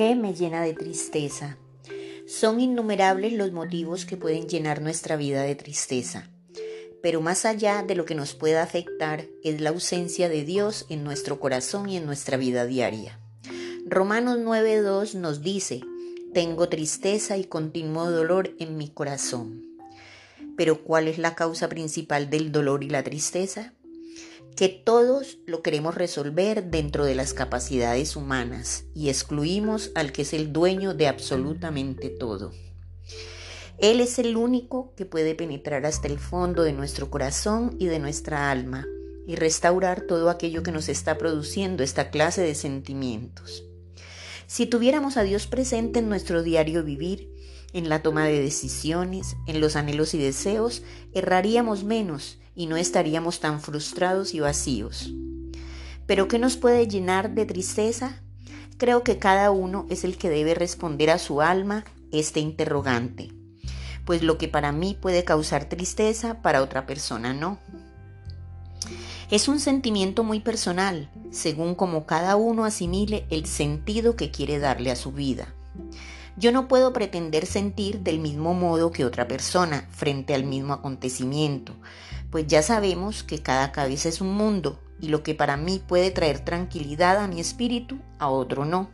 qué me llena de tristeza? Son innumerables los motivos que pueden llenar nuestra vida de tristeza. Pero más allá de lo que nos pueda afectar es la ausencia de Dios en nuestro corazón y en nuestra vida diaria. Romanos 9.2 nos dice, tengo tristeza y continuo dolor en mi corazón. Pero ¿cuál es la causa principal del dolor y la tristeza? Que todos lo queremos resolver dentro de las capacidades humanas y excluimos al que es el dueño de absolutamente todo. Él es el único que puede penetrar hasta el fondo de nuestro corazón y de nuestra alma y restaurar todo aquello que nos está produciendo esta clase de sentimientos. Si tuviéramos a Dios presente en nuestro diario vivir, en la toma de decisiones, en los anhelos y deseos, erraríamos menos y no estaríamos tan frustrados y vacíos. Pero ¿qué nos puede llenar de tristeza? Creo que cada uno es el que debe responder a su alma este interrogante, pues lo que para mí puede causar tristeza, para otra persona no. Es un sentimiento muy personal, según como cada uno asimile el sentido que quiere darle a su vida. Yo no puedo pretender sentir del mismo modo que otra persona frente al mismo acontecimiento, pues ya sabemos que cada cabeza es un mundo y lo que para mí puede traer tranquilidad a mi espíritu, a otro no.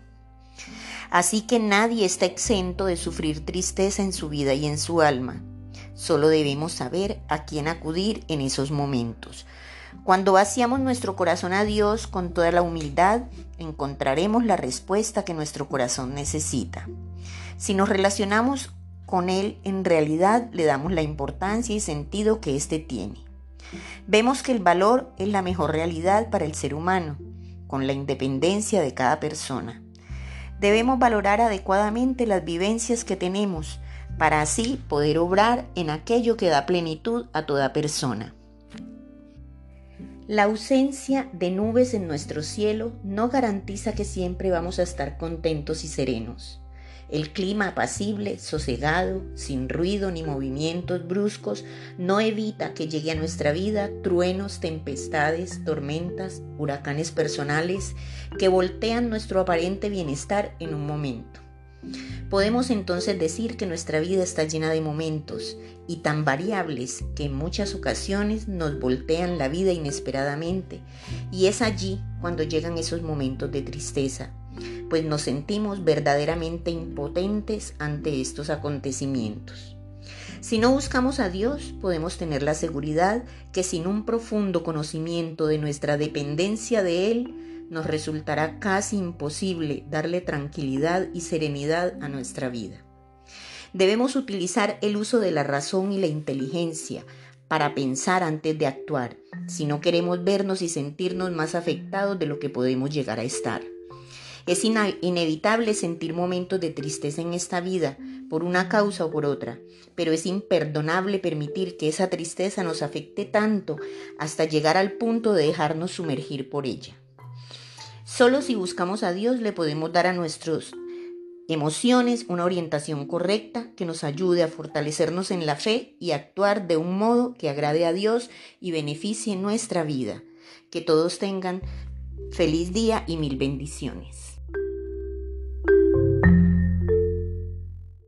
Así que nadie está exento de sufrir tristeza en su vida y en su alma. Solo debemos saber a quién acudir en esos momentos. Cuando vaciamos nuestro corazón a Dios con toda la humildad, encontraremos la respuesta que nuestro corazón necesita. Si nos relacionamos con Él, en realidad le damos la importancia y sentido que éste tiene. Vemos que el valor es la mejor realidad para el ser humano, con la independencia de cada persona. Debemos valorar adecuadamente las vivencias que tenemos para así poder obrar en aquello que da plenitud a toda persona. La ausencia de nubes en nuestro cielo no garantiza que siempre vamos a estar contentos y serenos. El clima apacible, sosegado, sin ruido ni movimientos bruscos, no evita que llegue a nuestra vida truenos, tempestades, tormentas, huracanes personales que voltean nuestro aparente bienestar en un momento. Podemos entonces decir que nuestra vida está llena de momentos y tan variables que en muchas ocasiones nos voltean la vida inesperadamente y es allí cuando llegan esos momentos de tristeza, pues nos sentimos verdaderamente impotentes ante estos acontecimientos. Si no buscamos a Dios, podemos tener la seguridad que sin un profundo conocimiento de nuestra dependencia de Él, nos resultará casi imposible darle tranquilidad y serenidad a nuestra vida. Debemos utilizar el uso de la razón y la inteligencia para pensar antes de actuar, si no queremos vernos y sentirnos más afectados de lo que podemos llegar a estar. Es inevitable sentir momentos de tristeza en esta vida, por una causa o por otra, pero es imperdonable permitir que esa tristeza nos afecte tanto hasta llegar al punto de dejarnos sumergir por ella. Solo si buscamos a Dios le podemos dar a nuestras emociones una orientación correcta que nos ayude a fortalecernos en la fe y actuar de un modo que agrade a Dios y beneficie nuestra vida. Que todos tengan feliz día y mil bendiciones.